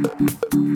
Mm-hmm.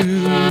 Yourself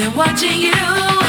been watching you.